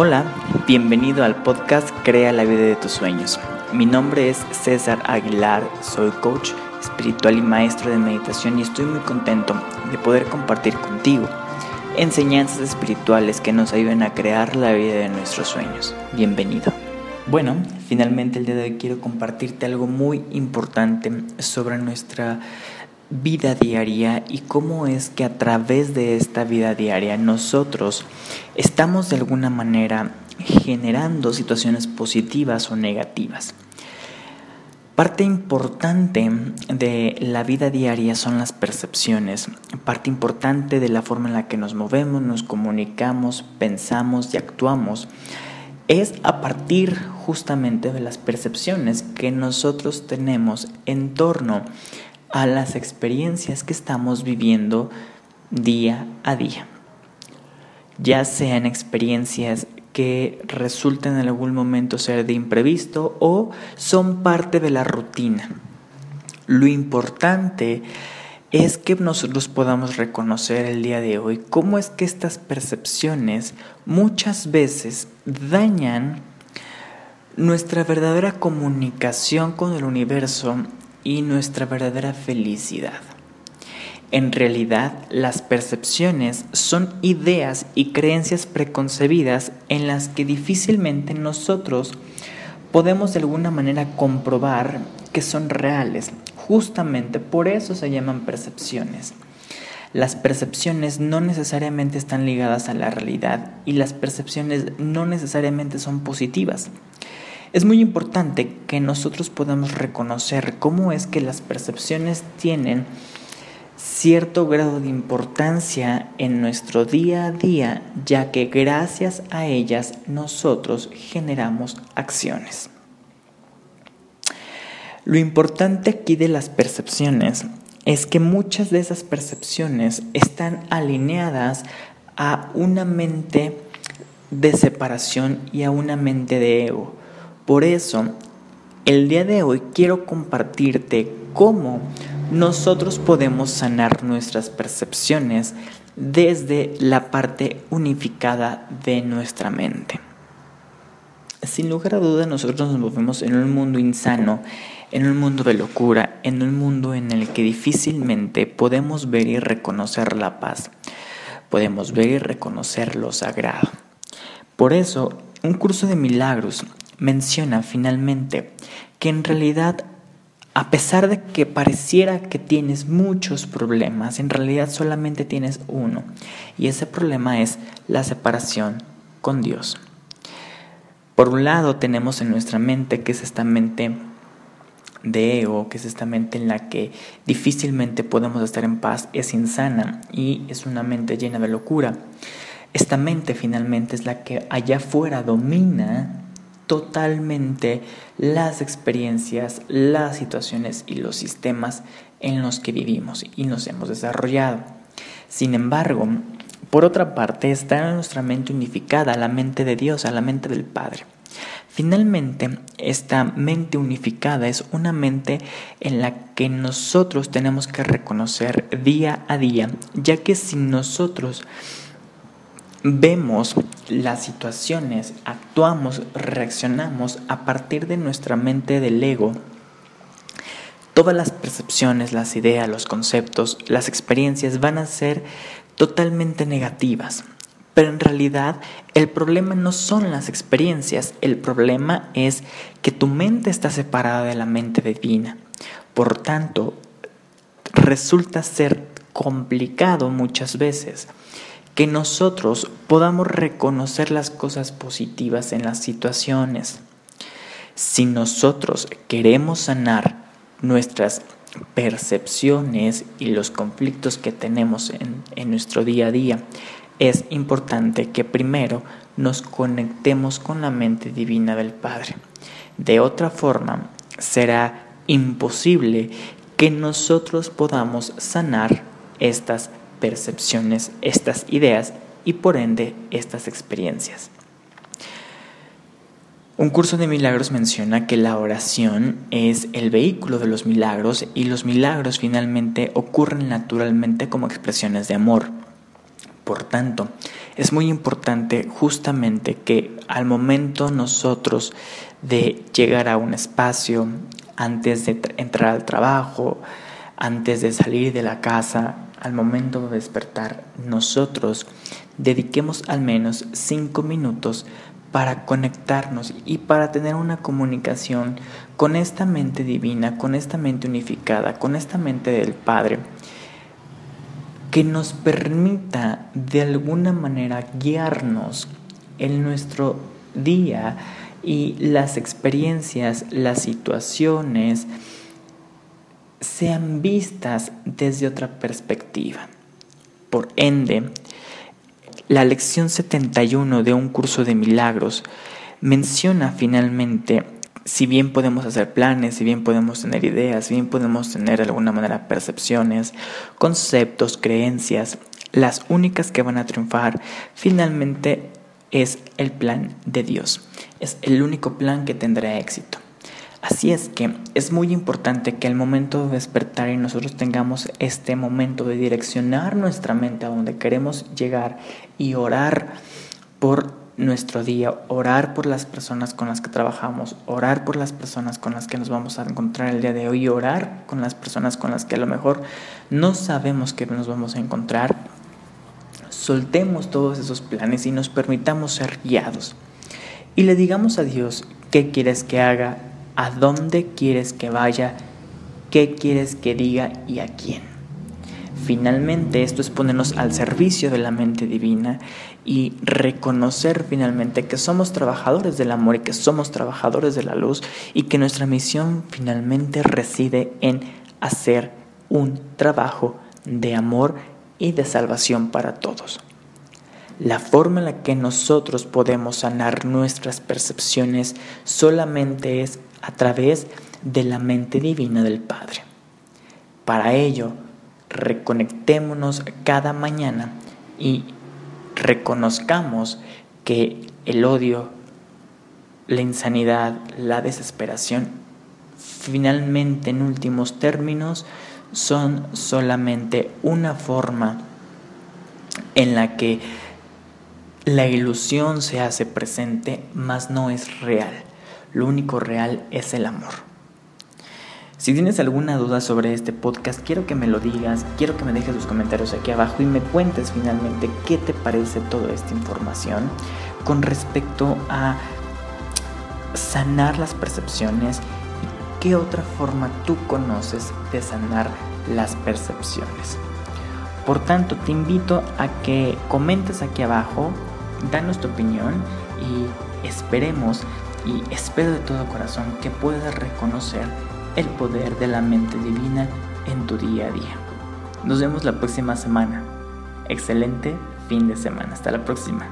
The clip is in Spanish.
Hola, bienvenido al podcast Crea la vida de tus sueños. Mi nombre es César Aguilar, soy coach espiritual y maestro de meditación y estoy muy contento de poder compartir contigo enseñanzas espirituales que nos ayuden a crear la vida de nuestros sueños. Bienvenido. Bueno, finalmente el día de hoy quiero compartirte algo muy importante sobre nuestra vida diaria y cómo es que a través de esta vida diaria nosotros estamos de alguna manera generando situaciones positivas o negativas. Parte importante de la vida diaria son las percepciones, parte importante de la forma en la que nos movemos, nos comunicamos, pensamos y actuamos es a partir justamente de las percepciones que nosotros tenemos en torno a las experiencias que estamos viviendo día a día. Ya sean experiencias que resulten en algún momento ser de imprevisto o son parte de la rutina. Lo importante es que nosotros podamos reconocer el día de hoy cómo es que estas percepciones muchas veces dañan nuestra verdadera comunicación con el universo y nuestra verdadera felicidad. En realidad, las percepciones son ideas y creencias preconcebidas en las que difícilmente nosotros podemos de alguna manera comprobar que son reales. Justamente por eso se llaman percepciones. Las percepciones no necesariamente están ligadas a la realidad y las percepciones no necesariamente son positivas. Es muy importante que nosotros podamos reconocer cómo es que las percepciones tienen cierto grado de importancia en nuestro día a día, ya que gracias a ellas nosotros generamos acciones. Lo importante aquí de las percepciones es que muchas de esas percepciones están alineadas a una mente de separación y a una mente de ego. Por eso, el día de hoy quiero compartirte cómo nosotros podemos sanar nuestras percepciones desde la parte unificada de nuestra mente. Sin lugar a duda, nosotros nos movemos en un mundo insano, en un mundo de locura, en un mundo en el que difícilmente podemos ver y reconocer la paz, podemos ver y reconocer lo sagrado. Por eso, un curso de milagros menciona finalmente que en realidad a pesar de que pareciera que tienes muchos problemas, en realidad solamente tienes uno. Y ese problema es la separación con Dios. Por un lado tenemos en nuestra mente, que es esta mente de ego, que es esta mente en la que difícilmente podemos estar en paz, es insana y es una mente llena de locura. Esta mente finalmente es la que allá afuera domina totalmente las experiencias, las situaciones y los sistemas en los que vivimos y nos hemos desarrollado. Sin embargo, por otra parte, está en nuestra mente unificada, la mente de Dios, a la mente del Padre. Finalmente, esta mente unificada es una mente en la que nosotros tenemos que reconocer día a día, ya que si nosotros vemos las situaciones, actuamos, reaccionamos a partir de nuestra mente del ego. Todas las percepciones, las ideas, los conceptos, las experiencias van a ser totalmente negativas. Pero en realidad el problema no son las experiencias, el problema es que tu mente está separada de la mente divina. Por tanto, resulta ser complicado muchas veces que nosotros podamos reconocer las cosas positivas en las situaciones. Si nosotros queremos sanar nuestras percepciones y los conflictos que tenemos en, en, nuestro día a día, es importante que primero nos conectemos con la mente divina del Padre. De otra forma, será imposible que nosotros podamos sanar estas percepciones, estas ideas y por ende estas experiencias. Un curso de milagros menciona que la oración es el vehículo de los milagros y los milagros finalmente ocurren naturalmente como expresiones de amor. Por tanto, Es muy importante justamente que al momento nosotros de llegar a un espacio, antes de entrar al trabajo, antes de salir de la casa, al momento de despertar, nosotros dediquemos al menos cinco minutos para conectarnos y para tener una comunicación con esta mente divina, con esta mente unificada, con esta mente del Padre, que nos permita de alguna manera guiarnos en nuestro día y las experiencias, las situaciones, sean vistas desde otra perspectiva. Por ende, la lección 71 de un curso de milagros menciona finalmente, si bien podemos hacer planes, si bien podemos tener ideas, si bien podemos tener de alguna manera percepciones, conceptos, creencias, las únicas que van a triunfar finalmente es el plan de Dios. Es el único plan que tendrá éxito. Así es que es muy importante que al momento de despertar y nosotros tengamos este momento de direccionar nuestra mente a donde queremos llegar y orar por nuestro día, orar por las personas con las que trabajamos, orar por las personas con las que nos vamos a encontrar el día de hoy, orar con las personas con las que a lo mejor no sabemos que nos vamos a encontrar. Soltemos todos esos planes y nos permitamos ser guiados. Y le digamos a Dios qué quieres que haga a dónde quieres que vaya, qué quieres que diga y a quién. Finalmente, esto es ponernos al servicio de la mente divina y reconocer finalmente que somos trabajadores del amor y que somos trabajadores de la luz y que nuestra misión finalmente reside en hacer un trabajo de amor y de salvación para todos. La forma en la que nosotros podemos sanar nuestras percepciones solamente es a través de la mente divina del Padre. Para ello, reconectémonos cada mañana y reconozcamos que el odio, la insanidad, la desesperación, finalmente en últimos términos, son solamente una forma en la que la ilusión se hace presente, mas no es real. Lo único real es el amor. Si tienes alguna duda sobre este podcast, quiero que me lo digas, quiero que me dejes tus comentarios aquí abajo y me cuentes finalmente qué te parece toda esta información con respecto a sanar las percepciones y qué otra forma tú conoces de sanar las percepciones. Por tanto, te invito a que comentes aquí abajo, danos tu opinión y esperemos y espero de todo corazón que puedas reconocer el poder de la mente divina en tu día a día. Nos vemos la próxima semana. Excelente fin de semana. Hasta la próxima.